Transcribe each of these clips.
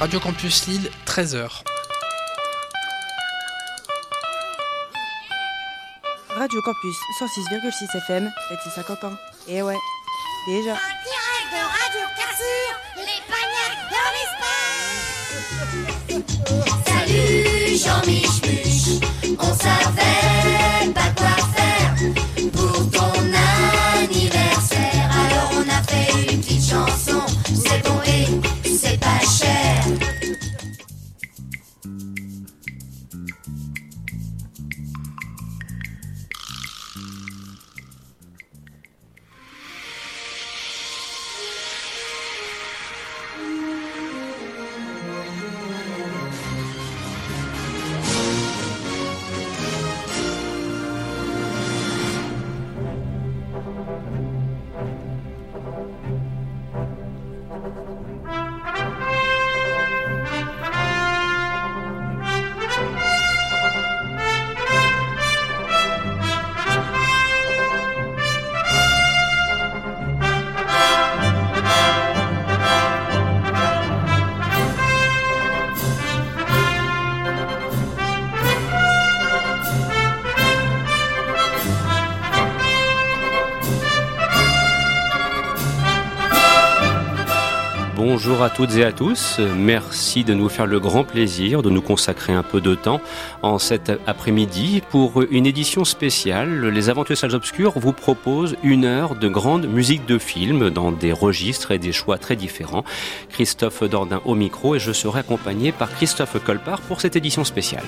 Radio Campus Lille, 13h. Radio Campus 106,6 FM, fête ses 50 ans. Et eh ouais, déjà. En direct de Radio Cassure, les pagnacs dans Salut Jean Mich on savait pas toutes et à tous. Merci de nous faire le grand plaisir de nous consacrer un peu de temps en cet après-midi pour une édition spéciale. Les Aventures Salles Obscures vous proposent une heure de grande musique de film dans des registres et des choix très différents. Christophe Dordain au micro et je serai accompagné par Christophe Colpart pour cette édition spéciale.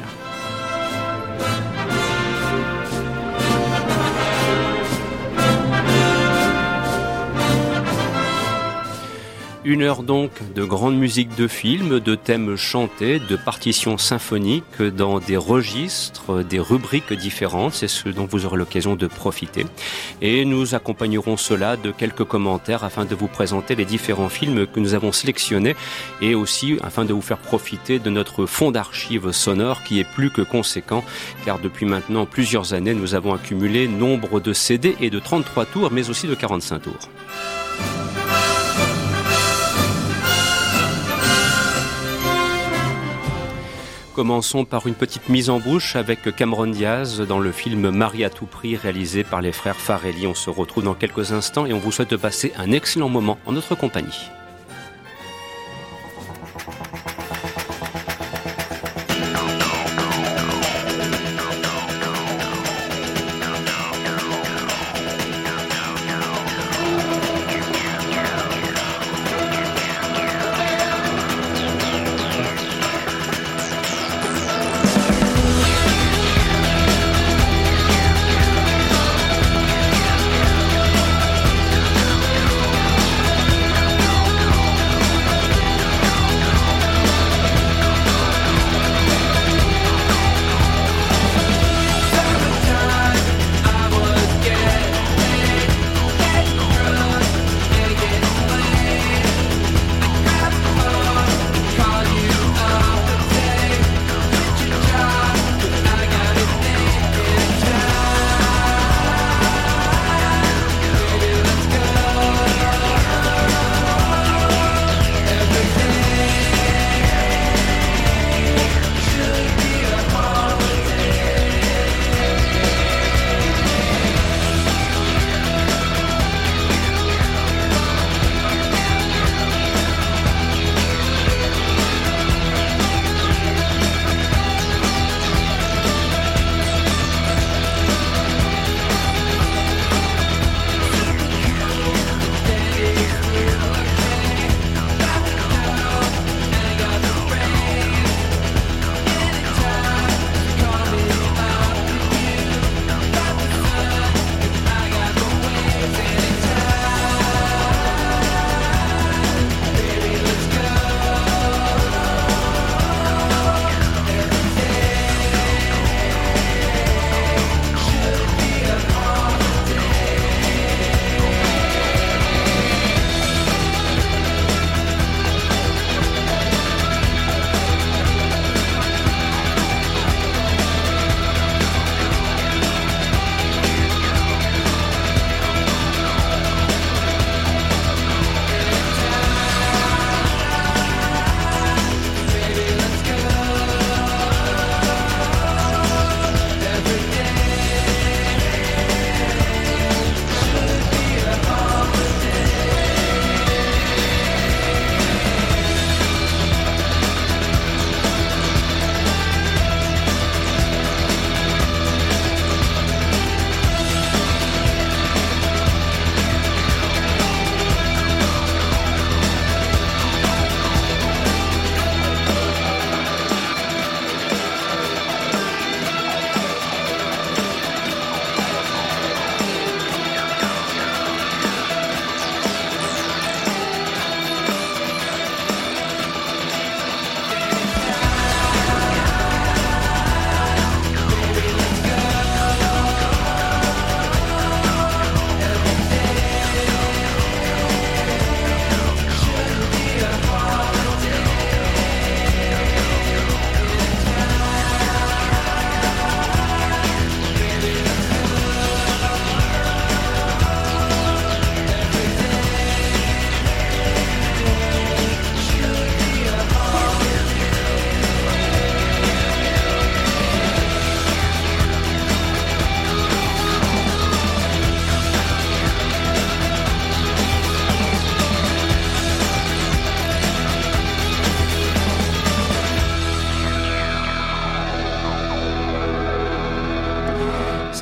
Une heure donc de grande musique de film, de thèmes chantés, de partitions symphoniques dans des registres, des rubriques différentes. C'est ce dont vous aurez l'occasion de profiter. Et nous accompagnerons cela de quelques commentaires afin de vous présenter les différents films que nous avons sélectionnés et aussi afin de vous faire profiter de notre fond d'archives sonore qui est plus que conséquent car depuis maintenant plusieurs années nous avons accumulé nombre de CD et de 33 tours mais aussi de 45 tours. Commençons par une petite mise en bouche avec Cameron Diaz dans le film Marie à tout prix réalisé par les frères Farelli. On se retrouve dans quelques instants et on vous souhaite de passer un excellent moment en notre compagnie.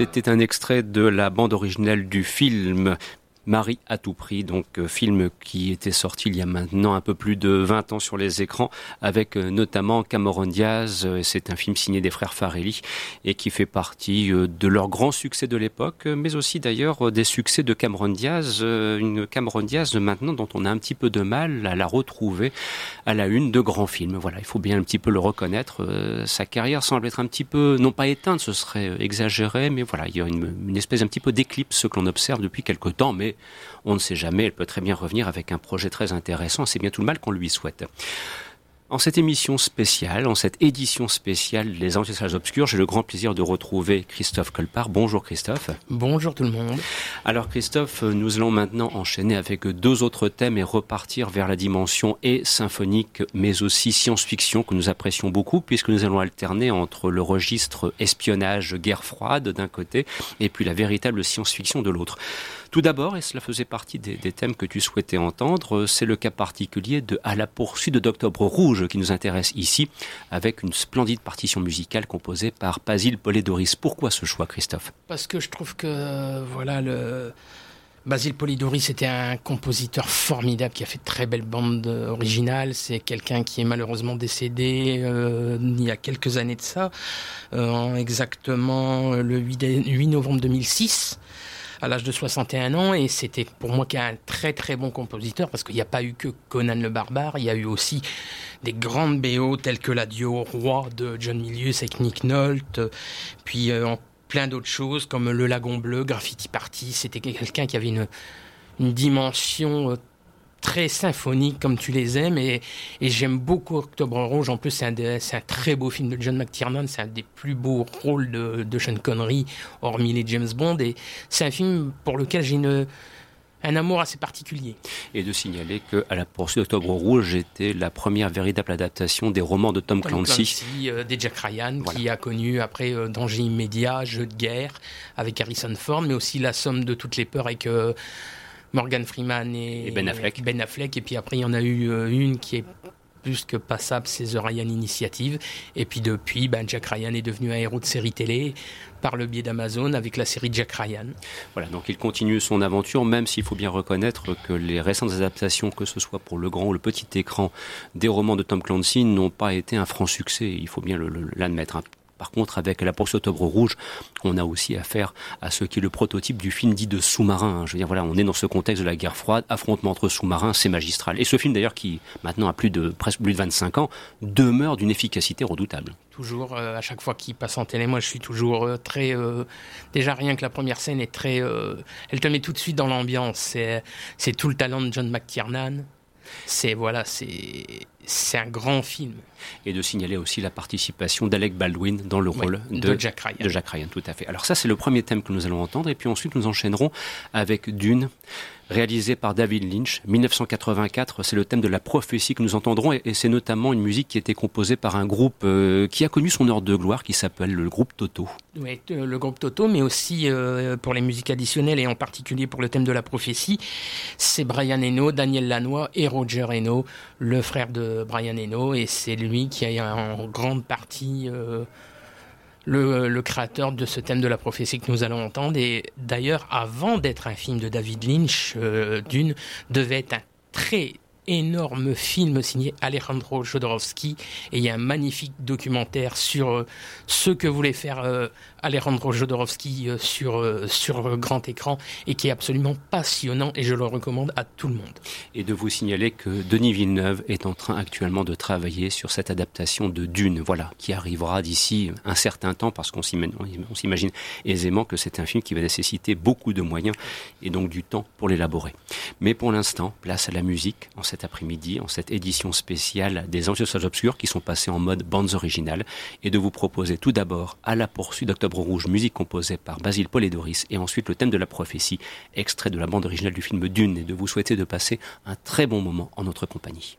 C'était un extrait de la bande originale du film Marie à tout prix, donc euh, film qui était sorti il y a maintenant un peu plus de 20 ans sur les écrans, avec euh, notamment Cameron Diaz. Euh, c'est un film signé des frères Farelli et qui fait partie de leur grand succès de l'époque, mais aussi d'ailleurs des succès de Cameron Diaz, une Cameron Diaz maintenant dont on a un petit peu de mal à la retrouver à la une de grands films. Voilà, il faut bien un petit peu le reconnaître. Sa carrière semble être un petit peu, non pas éteinte, ce serait exagéré, mais voilà, il y a une, espèce un petit peu d'éclipse que l'on observe depuis quelque temps, mais on ne sait jamais, elle peut très bien revenir avec un projet très intéressant, c'est bien tout le mal qu'on lui souhaite. En cette émission spéciale, en cette édition spéciale Les Ancestrales Obscures, j'ai le grand plaisir de retrouver Christophe Colpart. Bonjour Christophe. Bonjour tout le monde. Alors Christophe, nous allons maintenant enchaîner avec deux autres thèmes et repartir vers la dimension et symphonique, mais aussi science-fiction que nous apprécions beaucoup, puisque nous allons alterner entre le registre espionnage, guerre froide d'un côté, et puis la véritable science-fiction de l'autre. Tout d'abord, et cela faisait partie des, thèmes que tu souhaitais entendre, c'est le cas particulier de À la poursuite d'Octobre Rouge qui nous intéresse ici, avec une splendide partition musicale composée par Basile Polidoris. Pourquoi ce choix, Christophe? Parce que je trouve que voilà le Basile Polidoris était un compositeur formidable qui a fait de très belles bandes originales. C'est quelqu'un qui est malheureusement décédé euh, il y a quelques années de ça, euh, exactement le 8 novembre 2006 à l'âge de 61 ans et c'était pour moi un très très bon compositeur parce qu'il n'y a pas eu que Conan le barbare, il y a eu aussi des grandes BO telles que l'adieu au roi de John Milius avec Nick Nolte, puis euh, plein d'autres choses comme Le Lagon Bleu, Graffiti Party, c'était quelqu'un qui avait une, une dimension euh, très symphoniques comme tu les aimes et, j'aime beaucoup Octobre Rouge. En plus, c'est un, très beau film de John McTiernan. C'est un des plus beaux rôles de, Sean Connery, hormis les James Bond. Et c'est un film pour lequel j'ai un amour assez particulier. Et de signaler que À la poursuite d'Octobre Rouge était la première véritable adaptation des romans de Tom, Clancy. Euh, des Jack Ryan, qui a connu après euh, Danger immédiat, Jeu de guerre avec Harrison Ford, mais aussi La somme de toutes les peurs avec euh, Morgan Freeman et, Ben Affleck. Ben Affleck. Et puis après, il y en a eu euh, une qui est plus que passable, c'est The Ryan Initiative. Et puis depuis, ben Jack Ryan est devenu un héros de série télé par le biais d'Amazon avec la série Jack Ryan. Voilà, donc il continue son aventure, même s'il faut bien reconnaître que les récentes adaptations, que ce soit pour le grand ou le petit écran, des romans de Tom Clancy n'ont pas été un franc succès. Il faut bien l'admettre. Hein. Par contre, avec la poursuite Octobre Rouge, on a aussi affaire à ce qui est le prototype du film dit de sous-marin. Je veux dire, voilà, on est dans ce contexte de la guerre froide, affrontement entre sous-marins, c'est magistral. Et ce film, d'ailleurs, qui maintenant a plus de presque plus de 25 ans, demeure d'une efficacité redoutable. Toujours, euh, à chaque fois qu'il passe en télé, moi, je suis toujours euh, très. Euh, déjà, rien que la première scène est très. elle te met tout de suite dans l'ambiance. C'est tout le talent de John McTiernan. C'est voilà, c'est c'est un grand film. Et de signaler aussi la participation d'Alec Baldwin dans le rôle de, Jack Ryan. de Jack Ryan, tout à fait. Alors ça, c'est le premier thème que nous allons entendre, et puis ensuite nous enchaînerons avec Dune réalisé par David Lynch, 1984. C'est le thème de la prophétie que nous entendrons et, c'est notamment une musique qui a été composée par un groupe euh, qui a connu son heure de gloire qui s'appelle le groupe Toto. Oui, euh, le groupe Toto, mais aussi euh, pour les musiques additionnelles et en particulier pour le thème de la prophétie, c'est Brian Eno, Daniel Lanois et Roger Eno, le frère de Brian Eno, et c'est lui qui a en grande partie le, créateur de ce thème de la prophétie que nous allons entendre. D'ailleurs, avant d'être un film de David Lynch, euh, Dune devait être un très énorme film signé Alejandro Jodorowsky et il y a un magnifique documentaire sur euh, ce que voulait faire euh, Alejandro Jodorowsky euh, sur, sur grand écran et qui est absolument passionnant et je le recommande à tout le monde. Et de vous signaler que Denis Villeneuve est en train actuellement de travailler sur cette adaptation de Dune, voilà, qui arrivera d'ici un certain temps parce qu'on s'imagine aisément que c'est un film qui va nécessiter beaucoup de moyens et donc du temps pour l'élaborer. Mais pour l'instant, place à la musique en cet après-midi, en cette édition spéciale des Anxieuses Obscures qui sont passées en mode bandes originales, et de vous proposer tout d'abord À la poursuite d'Octobre Rouge, musique composée par Basile Doris, et ensuite le thème de la prophétie, extrait de la bande originale du film Dune, et de vous souhaiter de passer un très bon moment en notre compagnie.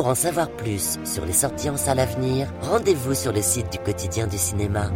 Pour en savoir plus sur les sorties en salle à venir, rendez-vous sur le site du quotidien du cinéma.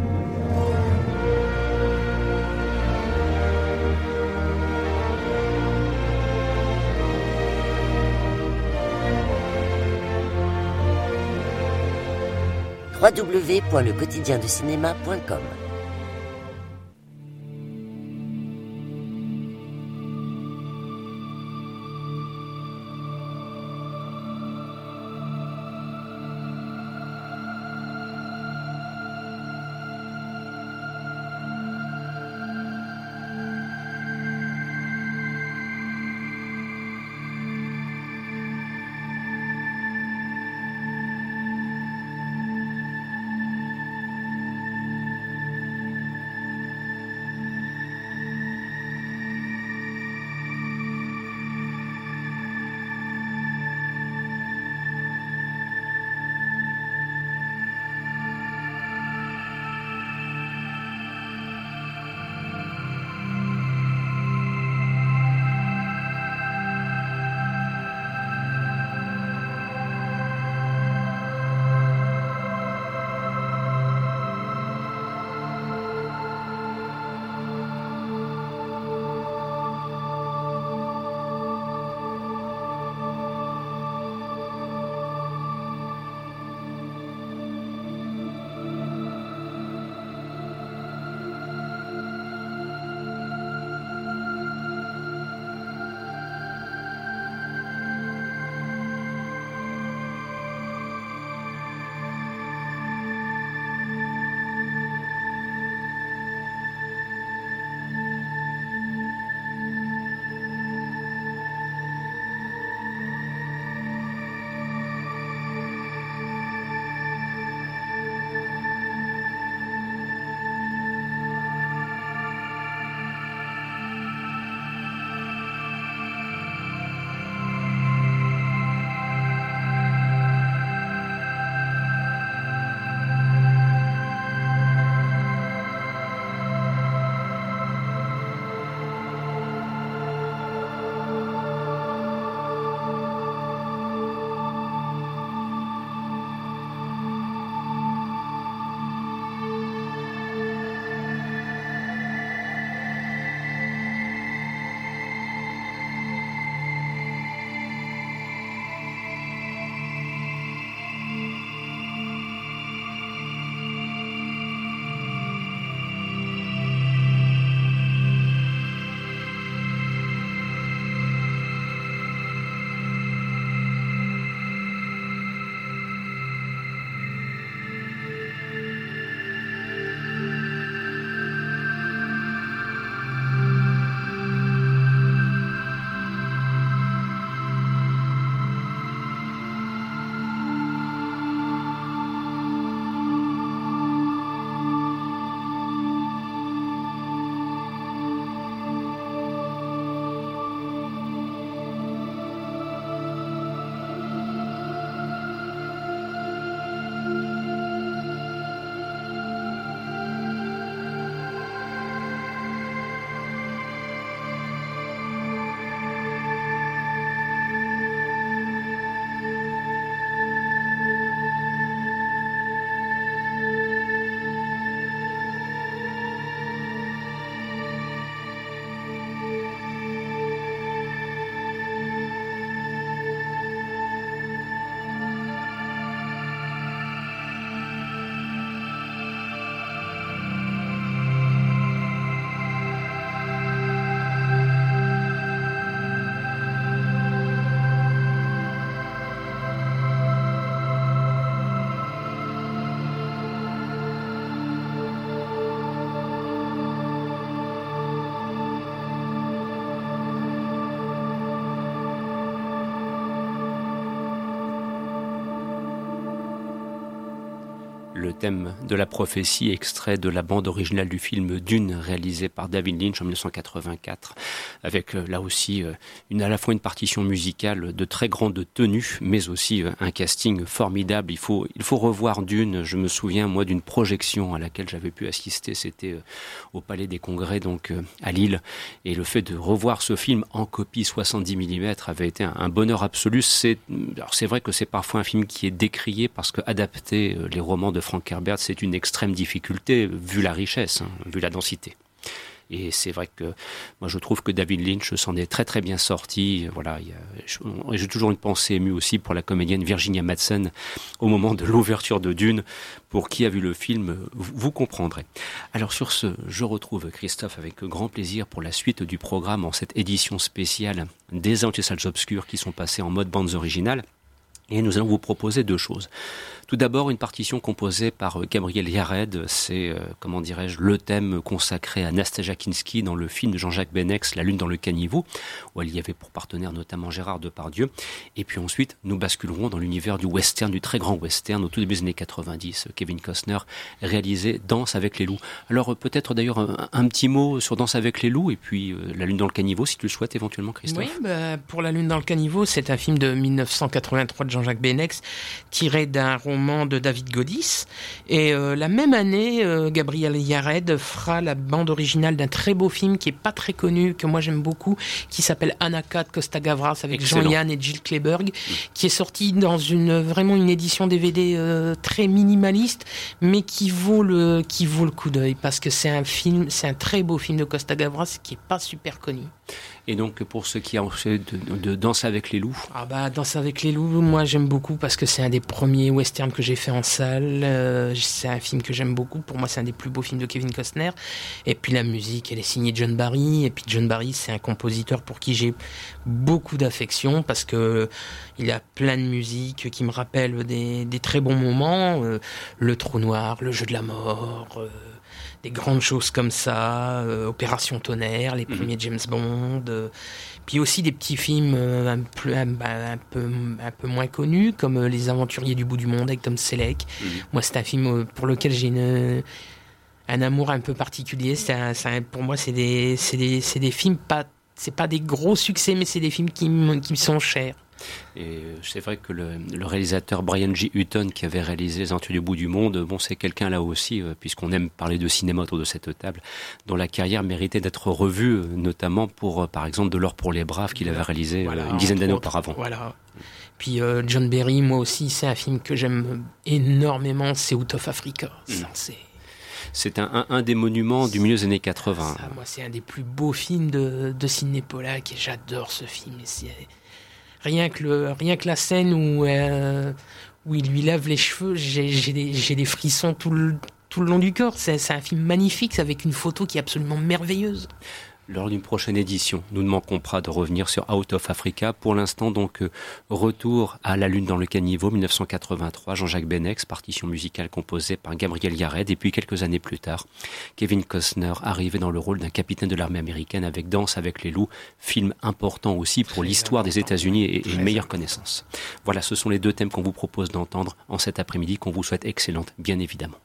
Thème de la prophétie, extrait de la bande originale du film Dune, réalisé par David Lynch en 1984, avec euh, là aussi euh, une, à la fois une partition musicale de très grande tenue, mais aussi euh, un casting formidable. Il faut, il faut revoir Dune. Je me souviens, moi, d'une projection à laquelle j'avais pu assister. C'était au Palais des Congrès, donc à Lille. Et le fait de revoir ce film en copie 70 mm avait été un, bonheur absolu. C'est, vrai que c'est parfois un film qui est décrié parce que adapter les romans de Frank Herbert, c'est une extrême difficulté vu la richesse, hein, vu la densité. Et c'est vrai que moi je trouve que David Lynch s'en est très très bien sorti. Voilà, j'ai toujours une pensée émue aussi pour la comédienne Virginia Madsen au moment de l'ouverture de Dune. Pour qui a vu le film, vous comprendrez. Alors sur ce, je retrouve Christophe avec grand plaisir pour la suite du programme en cette édition spéciale des Salles Obscures qui sont passées en mode bandes originales. Et nous allons vous proposer deux choses. Tout d'abord, une partition composée par euh, Gabriel Yared. C'est, euh, comment dirais-je, le thème consacré à Nastasia Kinski dans le film de Jean-Jacques Benex, La Lune dans le caniveau, où il y avait pour partenaire notamment Gérard Depardieu. Et puis ensuite, nous basculerons dans l'univers du western, du très grand western, au tout début des années 90. Kevin Costner réalisé Danse avec les loups. Alors, euh, peut-être d'ailleurs un, petit mot sur Danse avec les loups et puis La Lune dans le caniveau, si tu le souhaites éventuellement, Christophe. Oui, bah, pour La Lune dans le caniveau, c'est un film de 1983 de Jean-Jacques Benex, tiré d'un roman de David Godis. Et euh, la même année, euh, Gabriel Yared fera la bande originale d'un très beau film qui est pas très connu, que moi j'aime beaucoup, qui s'appelle Anakat Costa Gavras avec Jean-Yann et Jill Kleberg, qui est sorti dans une vraiment une édition DVD euh, très minimaliste, mais qui vaut le qui vaut le coup d'œil parce que c'est un film, c'est un très beau film de Costa Gavras qui est pas super connu. Et donc pour ceux qui ont fait de, de Danse avec les loups Ah bah Danse avec les loups, moi j'aime beaucoup parce que c'est un des premiers westerns que j'ai fait en salle. Euh, c'est un film que j'aime beaucoup. Pour moi c'est un des plus beaux films de Kevin Costner. Et puis la musique, elle est signée John Barry. Et puis John Barry c'est un compositeur pour qui j'ai beaucoup d'affection parce que il a plein de musique qui me rappellent des, des très bons moments. Euh, le trou noir, le jeu de la mort. Euh, des grandes choses comme ça, Opération Tonnerre, les mhm. premiers James Bond, puis aussi des petits films euh, un, peu, un, peu, un peu moins connus, comme Les Aventuriers du bout du monde avec Tom Selleck. Mhm. Moi, c'est un film pour lequel j'ai une un amour un peu particulier. C'est pour moi, c'est des, des, des films pas, c'est pas des gros succès, mais c'est des films qui, qui me sont chers. Et c'est vrai que le, réalisateur Brian G. Hutton, qui avait réalisé Les Aventures du bout du monde, bon, c'est quelqu'un là aussi, euh, puisqu'on aime parler de cinéma autour de cette table, dont la carrière méritait d'être revue, euh, notamment pour, euh, par exemple, De l'or pour les braves, qu'il avait réalisé une dizaine d'années auparavant. Voilà. Puis John Berry, moi aussi, c'est un film que j'aime énormément, c'est Out of Africa. C'est un, un, des monuments du milieu des années 80. moi, c'est un des plus beaux films de, de Sidney Pollack et j'adore ce film. Rien que, la scène où, euh, où il lui lave les cheveux, j'ai des, des, frissons tout le, tout le long du corps. C'est un film magnifique avec une photo qui est absolument merveilleuse lors d'une prochaine édition. Nous ne manquons pas de revenir sur Out of Africa. Pour l'instant, donc, euh, retour à La Lune dans le caniveau, 1983, Jean-Jacques Benex, partition musicale composée par Gabriel Yared. Et puis, quelques années plus tard, Kevin Costner arrivé dans le rôle d'un capitaine de l'armée américaine avec Danse avec les loups, film important aussi pour l'histoire des États-Unis et, une meilleure connaissance. Voilà, ce sont les deux thèmes qu'on vous propose d'entendre en cet après-midi, qu'on vous souhaite excellente, bien évidemment.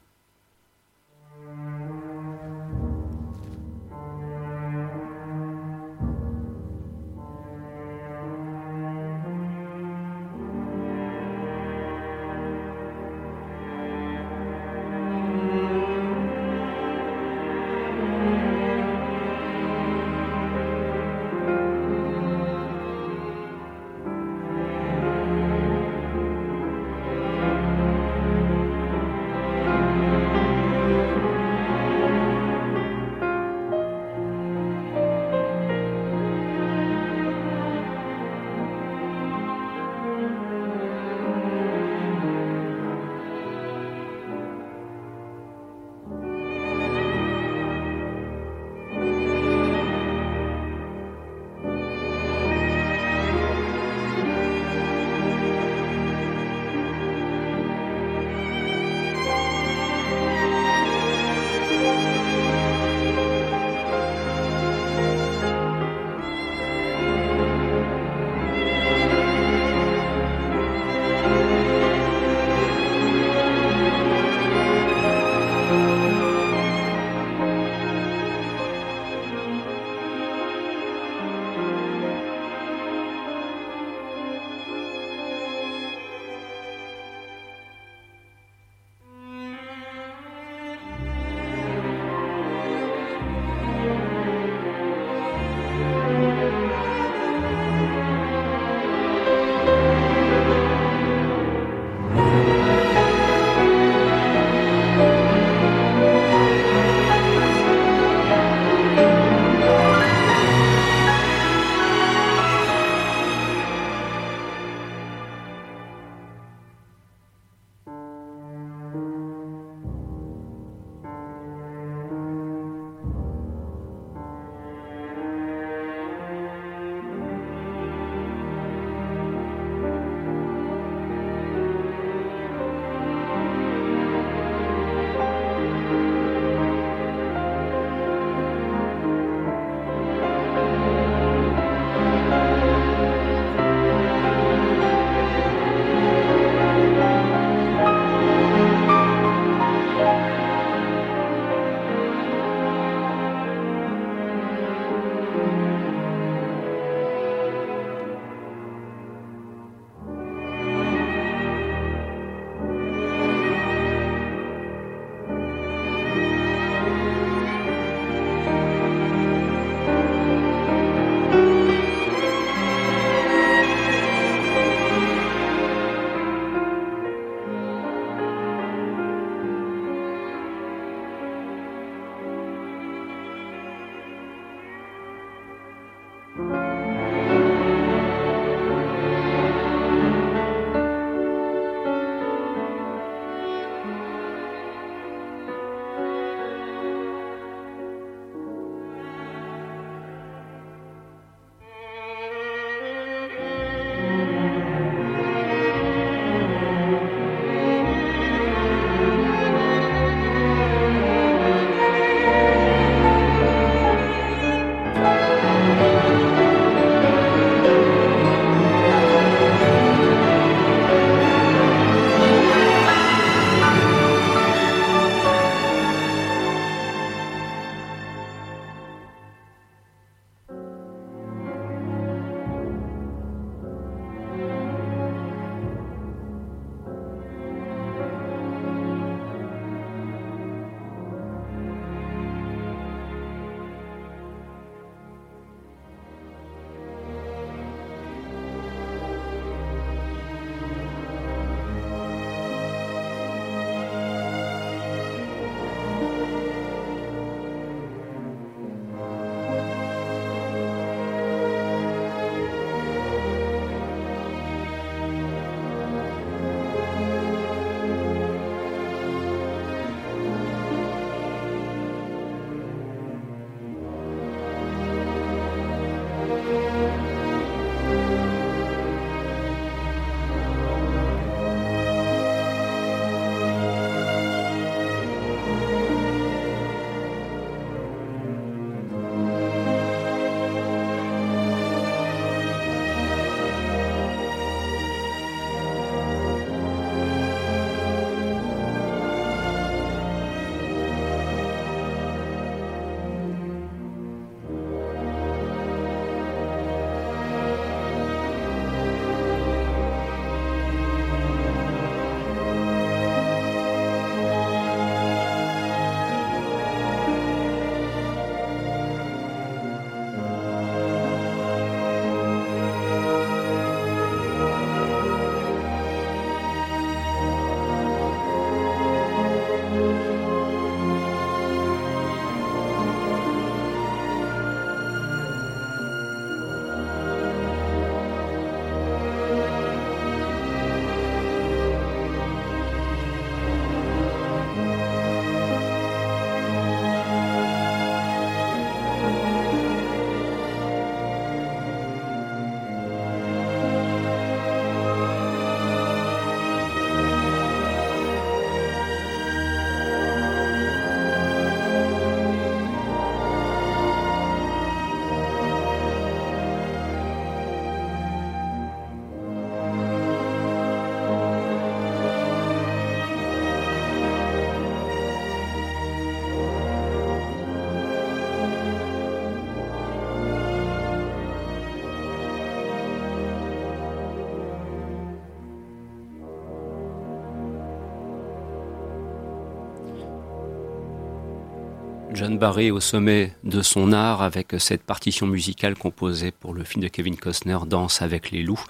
John Barry au sommet de son art avec cette partition musicale composée pour le film de Kevin Costner, Danse avec les loups.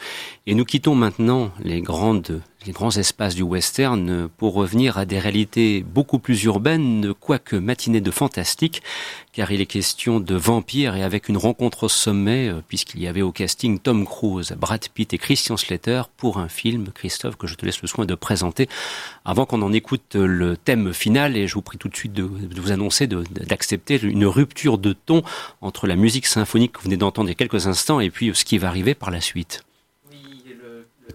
Et nous quittons maintenant les grandes les grands espaces du western pour revenir à des réalités beaucoup plus urbaines, quoique matinée de fantastique, car il est question de vampires et avec une rencontre au sommet, euh, puisqu'il y avait au casting Tom Cruise, Brad Pitt et Christian Slater pour un film, Christophe, que je te laisse le soin de présenter. Avant qu'on en écoute le thème final et je vous prie tout de suite de, vous annoncer d'accepter une rupture de ton entre la musique symphonique que vous venez d'entendre il y a quelques instants et puis ce qui va arriver par la suite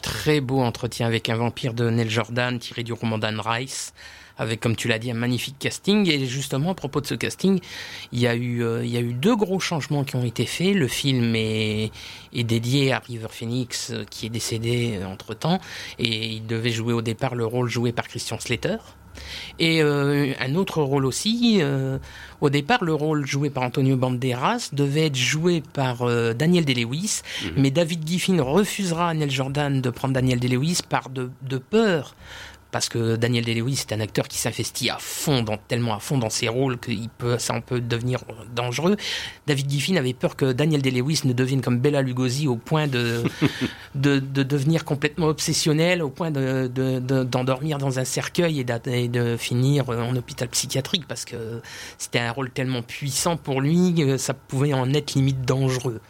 très beau entretien avec un vampire de Neil Jordan tiré du roman d'Anne Rice avec, comme tu l'as dit, un magnifique casting. Et justement, à propos de ce casting, il y a eu, euh, y a eu deux gros changements qui ont été faits. Le film est, est dédié à River Phoenix, euh, qui est décédé euh, entre temps, et il devait jouer au départ le rôle joué par Christian Slater. Et euh, un autre rôle aussi, euh, au départ, le rôle joué par Antonio Banderas devait être joué par euh, Daniel Day-Lewis, mhm. mais David Giffin refusera à Neil Jordan de prendre Daniel Day-Lewis par de, de peur parce que Daniel Day-Lewis c'est un acteur qui s'investit à fond, dans, tellement à fond dans ses rôles qu'il peut, ça en peut devenir dangereux. David Giffin avait peur que Daniel Day-Lewis ne devienne comme Bella Lugosi au point de, de, de, devenir complètement obsessionnel, au point de, d'endormir dans un cercueil et, et, de finir en hôpital psychiatrique parce que c'était un rôle tellement puissant pour lui que ça pouvait en être limite dangereux.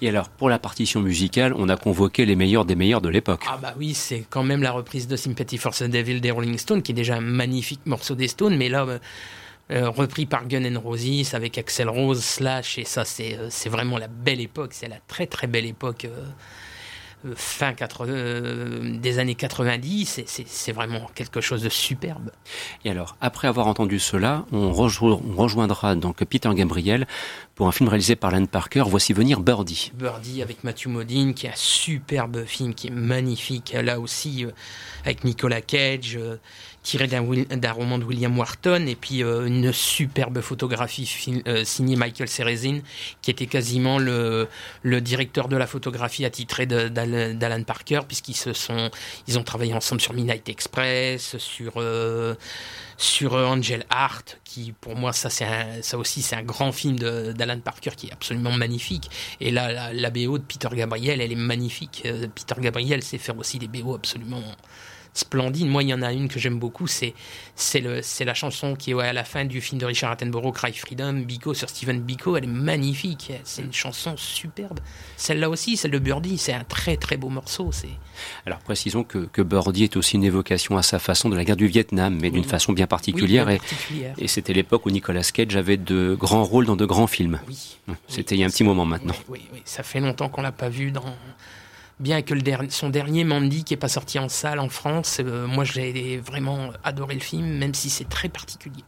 Et alors, pour la partition musicale, on a convoqué les meilleurs des meilleurs de l'époque. Ah bah oui, c'est quand même la reprise de Sympathy for the Devil des Rolling Stones, qui est déjà un magnifique morceau des Stones, mais là, euh, euh, repris par Gun N' Roses avec Axel Rose, Slash, et ça, c'est euh, vraiment la belle époque, c'est la très très belle époque fin des années 90, c'est vraiment quelque chose de superbe. Et alors, après avoir entendu cela, on, rejoindra donc Peter Gabriel pour un film réalisé par Lan Parker. Voici venir Birdie. Birdie avec Matthew Modine, qui est un superbe film, qui est magnifique. Là aussi, avec Nicolas Cage. Tiré d'un roman de William Wharton et puis euh, une superbe photographie euh, signée Michael Serezin qui était quasiment le, le directeur de la photographie attitré d'Alan Parker puisqu'ils se sont ils ont travaillé ensemble sur Midnight Express sur euh, sur Angel Art qui pour moi ça c'est ça aussi c'est un grand film d'Alan Parker qui est absolument magnifique. Et là la, BO de Peter Gabriel elle est magnifique. Peter Gabriel sait faire aussi des BO absolument splendide. Moi, il y en a une que j'aime beaucoup, c'est c'est la chanson qui est à la fin du film de Richard Attenborough, Cry Freedom, Biko sur Stephen Biko. Elle est magnifique. C'est une chanson superbe. Celle-là aussi, celle de Birdie, c'est un très très beau morceau. C'est alors précisons que, que Birdie est aussi une évocation à sa façon de la guerre du Vietnam, mais d'une façon bien particulière. et, et c'était l'époque où Nicolas Cage avait de grands rôles dans de grands films. Oui. C'était il y a un petit moment maintenant. Oui, oui, ça fait longtemps qu'on l'a pas vu dans bien que son dernier Mandy qui est pas sorti en salle en France, euh, moi j'ai vraiment adoré le film, même si c'est très particulier.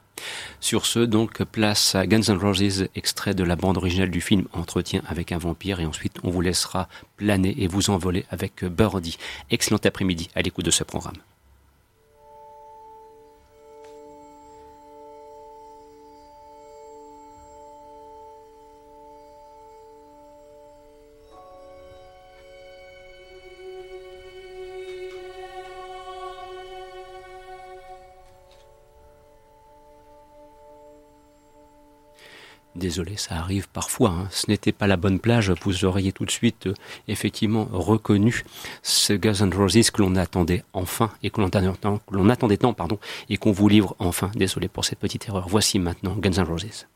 Sur ce, donc, place à Guns N' Roses, extrait de la bande originale du film Entretien avec un vampire, et ensuite on vous laissera planer et vous envoler avec Birdie. Excellent après-midi à l'écoute de ce programme. Désolé, ça arrive parfois. Hein. Ce n'était pas la bonne plage. Vous auriez tout de suite, euh, effectivement, reconnu ce Guns N' Roses que l'on attendait enfin et que l'on attendait tant, pardon, et qu'on vous livre enfin. Désolé pour cette petite erreur. Voici maintenant Guns N' Roses.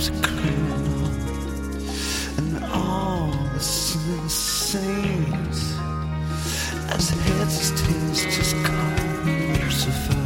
A clear and all the sins seems as heads as tails just come Lucifer.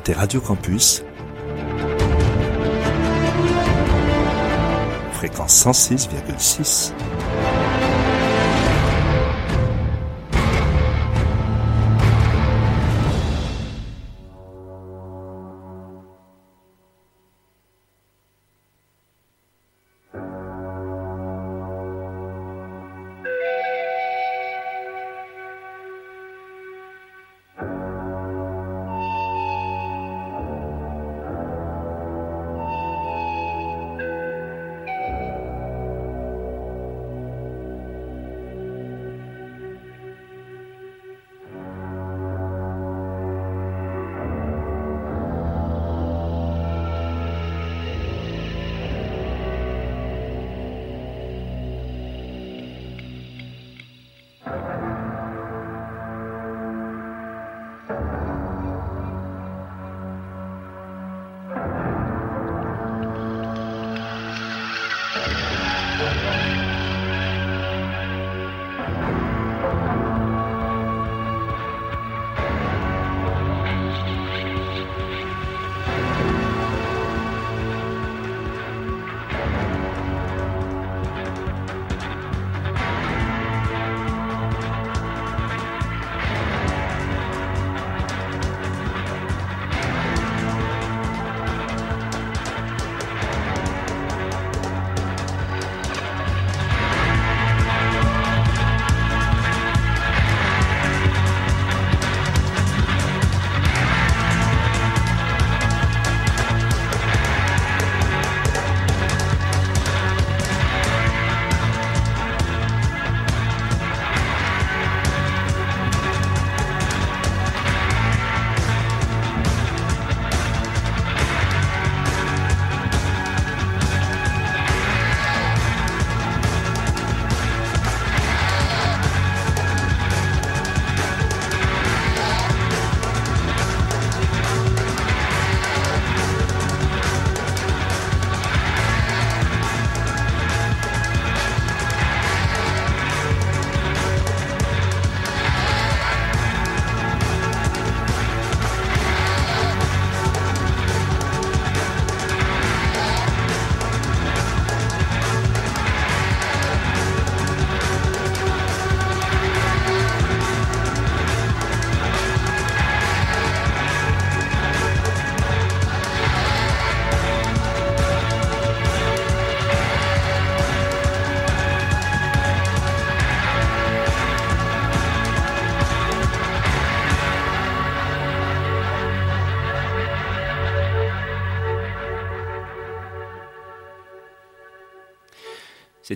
Écoutez Radio Campus. Fréquence 106,6.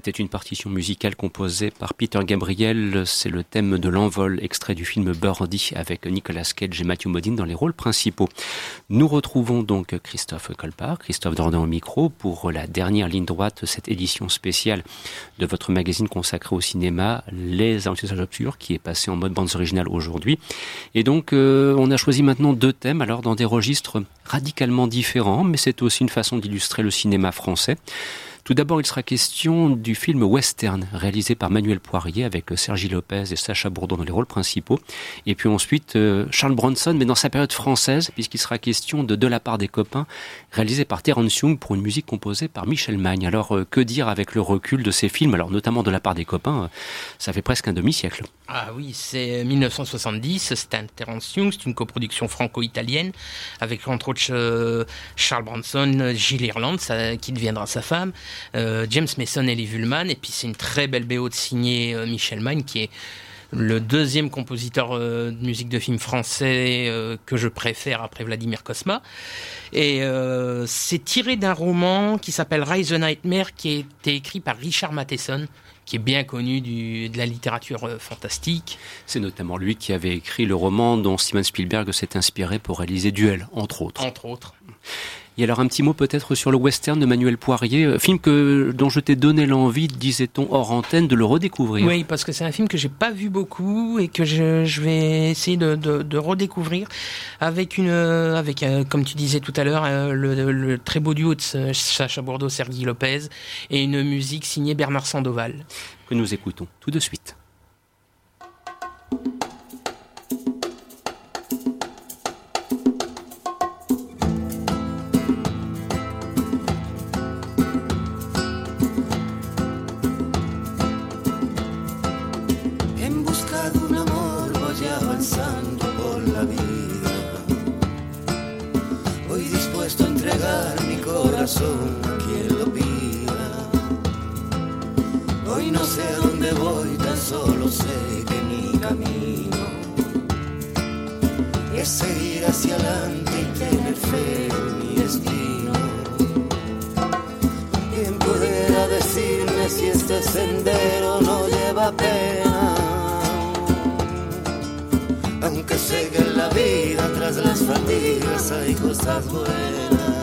C'était une partition musicale composée par Peter Gabriel. C'est le thème de l'envol, extrait du film Birdie avec Nicolas Cage et Matthew Modine dans les rôles principaux. Nous retrouvons donc Christophe Colpart, Christophe Dordan au micro pour la dernière ligne droite de cette édition spéciale de votre magazine consacré au cinéma, Les Aventures Obscures, qui est passé en mode bandes originales aujourd'hui. Et donc, euh, on a choisi maintenant deux thèmes, alors dans des registres radicalement différents, mais c'est aussi une façon d'illustrer le cinéma français. Tout d'abord, il sera question du film Western, réalisé par Manuel Poirier avec Sergi Lopez et Sacha Bourdon dans les rôles principaux. Et puis ensuite, euh, Charles Bronson, mais dans sa période française, puisqu'il sera question de De la part des copains, réalisé par Terence Young pour une musique composée par Michel Magne. Alors, euh, que dire avec le recul de ces films? Alors, notamment De la part des copains, euh, ça fait presque un demi-siècle. Ah oui, c'est 1970, c'est un Terence Young, c'est une coproduction franco-italienne avec entre autres euh, Charles Bronson, Gilles Irland, ça, qui deviendra sa femme, euh, James Mason et Lee Vullman, et puis c'est une très belle BO de signé euh, Michel Magne qui est le deuxième compositeur euh, de musique de film français euh, que je préfère après Vladimir Kosma. Et euh, c'est tiré d'un roman qui s'appelle Rise the Nightmare qui a été écrit par Richard Matheson qui est bien connu du, de la littérature euh, fantastique. C'est notamment lui qui avait écrit le roman dont Steven Spielberg s'est inspiré pour réaliser Duel, entre autres. Entre autres. Et alors un petit mot peut-être sur le western de Manuel Poirier, euh, film que dont je t'ai donné l'envie, disait-on hors antenne, de le redécouvrir. Oui, parce que c'est un film que j'ai pas vu beaucoup et que je, je vais essayer de, de, de redécouvrir avec une, euh, avec euh, comme tu disais tout à l'heure, euh, le, le très beau duo de Sacha Bordeaux, Sergi Lopez et une musique signée Bernard Sandoval. Que nous écoutons tout de suite. Corazón quien lo pida. Hoy no sé a dónde voy, tan solo sé que mi camino es seguir hacia adelante y tener fe en mi destino. ¿Quién pudiera decirme si este sendero no lleva pena? Aunque sé que en la vida tras las fatigas hay cosas buenas.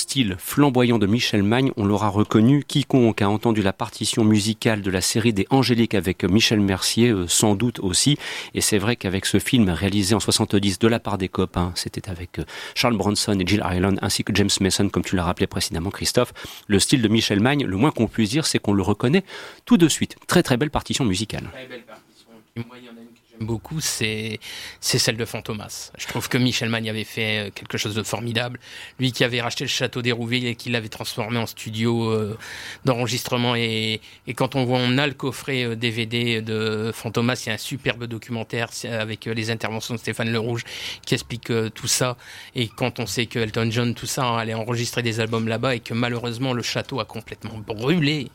Style flamboyant de Michel Magne, on l'aura reconnu. Quiconque a entendu la partition musicale de la série des Angéliques avec Michel Mercier, euh, sans doute aussi. Et c'est vrai qu'avec ce film réalisé en 70 de la part des copains, c'était avec euh, Charles Bronson et Jill Ireland ainsi que James Mason, comme tu l'as rappelé précédemment, Christophe. Le style de Michel Magne, le moins qu'on puisse dire, c'est qu'on le reconnaît tout de suite. Très très belle partition musicale. Très belle partition. Y beaucoup, c'est celle de Fantomas. Je trouve que Michel Magne avait fait euh, quelque chose de formidable. Lui qui avait racheté le château d'Hérouville et qui l'avait transformé en studio euh, d'enregistrement. Et, quand on voit, on a le coffret euh, DVD de Fantomas, il y a un superbe documentaire avec euh, les interventions de Stéphane Le Rouge qui explique euh, tout ça. Et quand on sait que Elton John, tout ça, allait enregistrer des albums là-bas et que malheureusement le château a complètement brûlé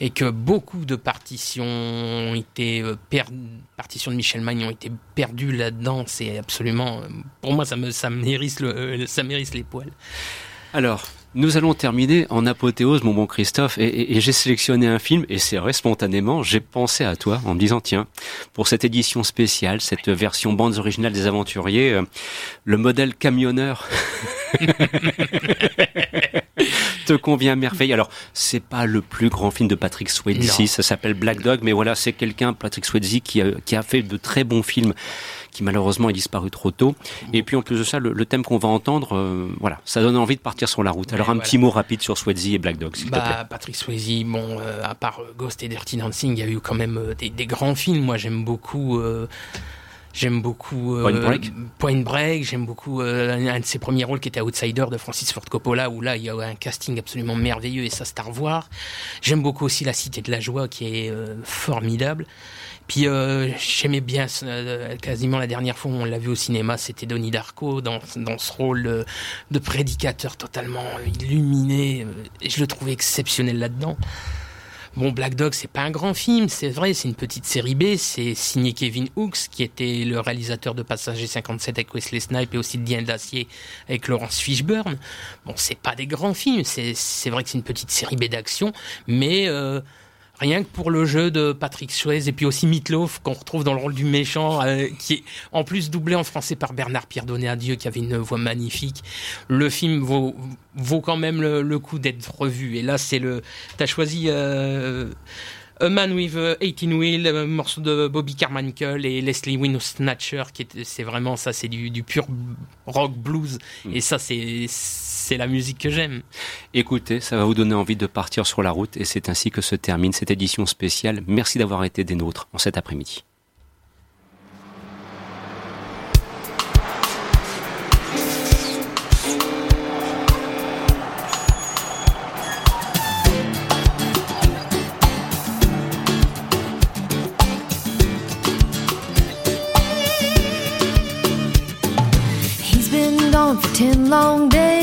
et que beaucoup de partitions ont été euh, per- partitions de Michel Magne ont été perdues là-dedans. C'est absolument, euh, pour moi, ça me ça me hérisse le, euh, ça m'hérisse les poils. Alors, nous allons terminer en apothéose, mon bon Christophe, et, et- et j'ai sélectionné un film, et c'est vrai, spontanément, j'ai pensé à toi en me disant, tiens, pour cette édition spéciale, cette version bandes originales des aventuriers, euh, le modèle camionneur te convient à merveille. Alors, c'est pas le plus grand film de Patrick Swayze, ça s'appelle Black Dog, mais voilà, c'est quelqu'un, Patrick Swayze, qui a, qui a fait de très bons films qui malheureusement est disparu trop tôt. Et puis en plus de ça, le, le thème qu'on va entendre, euh, voilà, ça donne envie de partir sur la route. Alors un voilà. petit mot rapide sur Swayze et Black Dog, s'il te plaît. Bah, Patrick Swayze, bon, euh, à part euh, Ghost et Dirty Dancing, il y a eu quand même euh, des, des grands films. Moi, j'aime beaucoup. J'aime beaucoup euh, Point Break. Point Break, j'aime beaucoup euh, un de ses premiers rôles qui était Outsider de Francis Ford Coppola où là il y a un casting absolument merveilleux et ça c'est à revoir. J'aime beaucoup aussi La Cité de la Joie qui est euh, formidable. Puis euh, j'aimais bien euh, quasiment la dernière fois où on l'a vu au cinéma, c'était Donnie Darko dans, dans ce rôle de, de prédicateur totalement illuminé. et je le trouvais exceptionnel là-dedans. Bon, Black Dog, c'est pas un grand film, c'est vrai, c'est une petite série B, c'est signé Kevin Hooks, qui était le réalisateur de Passager 57 avec Wesley Snipes et aussi de Dien d'Acier avec Laurence Fishburne. Bon, c'est pas des grands films, c'est c'est vrai que c'est une petite série B d'action, mais euh, rien que pour le jeu de Patrick Swayze et puis aussi Meatloaf qu'on retrouve dans le rôle du méchant, euh, qui est en plus doublé en français par Bernard Pierre Donné à Dieu, qui avait une voix magnifique. Le film vaut, vaut quand même le, le coup d'être revu. Et là, c'est le, t'as choisi. Euh, a Man with a 18 Wheel, un morceau de Bobby Carmichael et Leslie Wynn Snatcher, qui est, c'est vraiment ça, c'est du pur rock blues. Et ça, c'est, c'est la musique que j'aime. Écoutez, ça va vous donner envie de partir sur la route et c'est ainsi que se termine cette édition spéciale. Merci d'avoir été des nôtres en cet après-midi. Ten long days,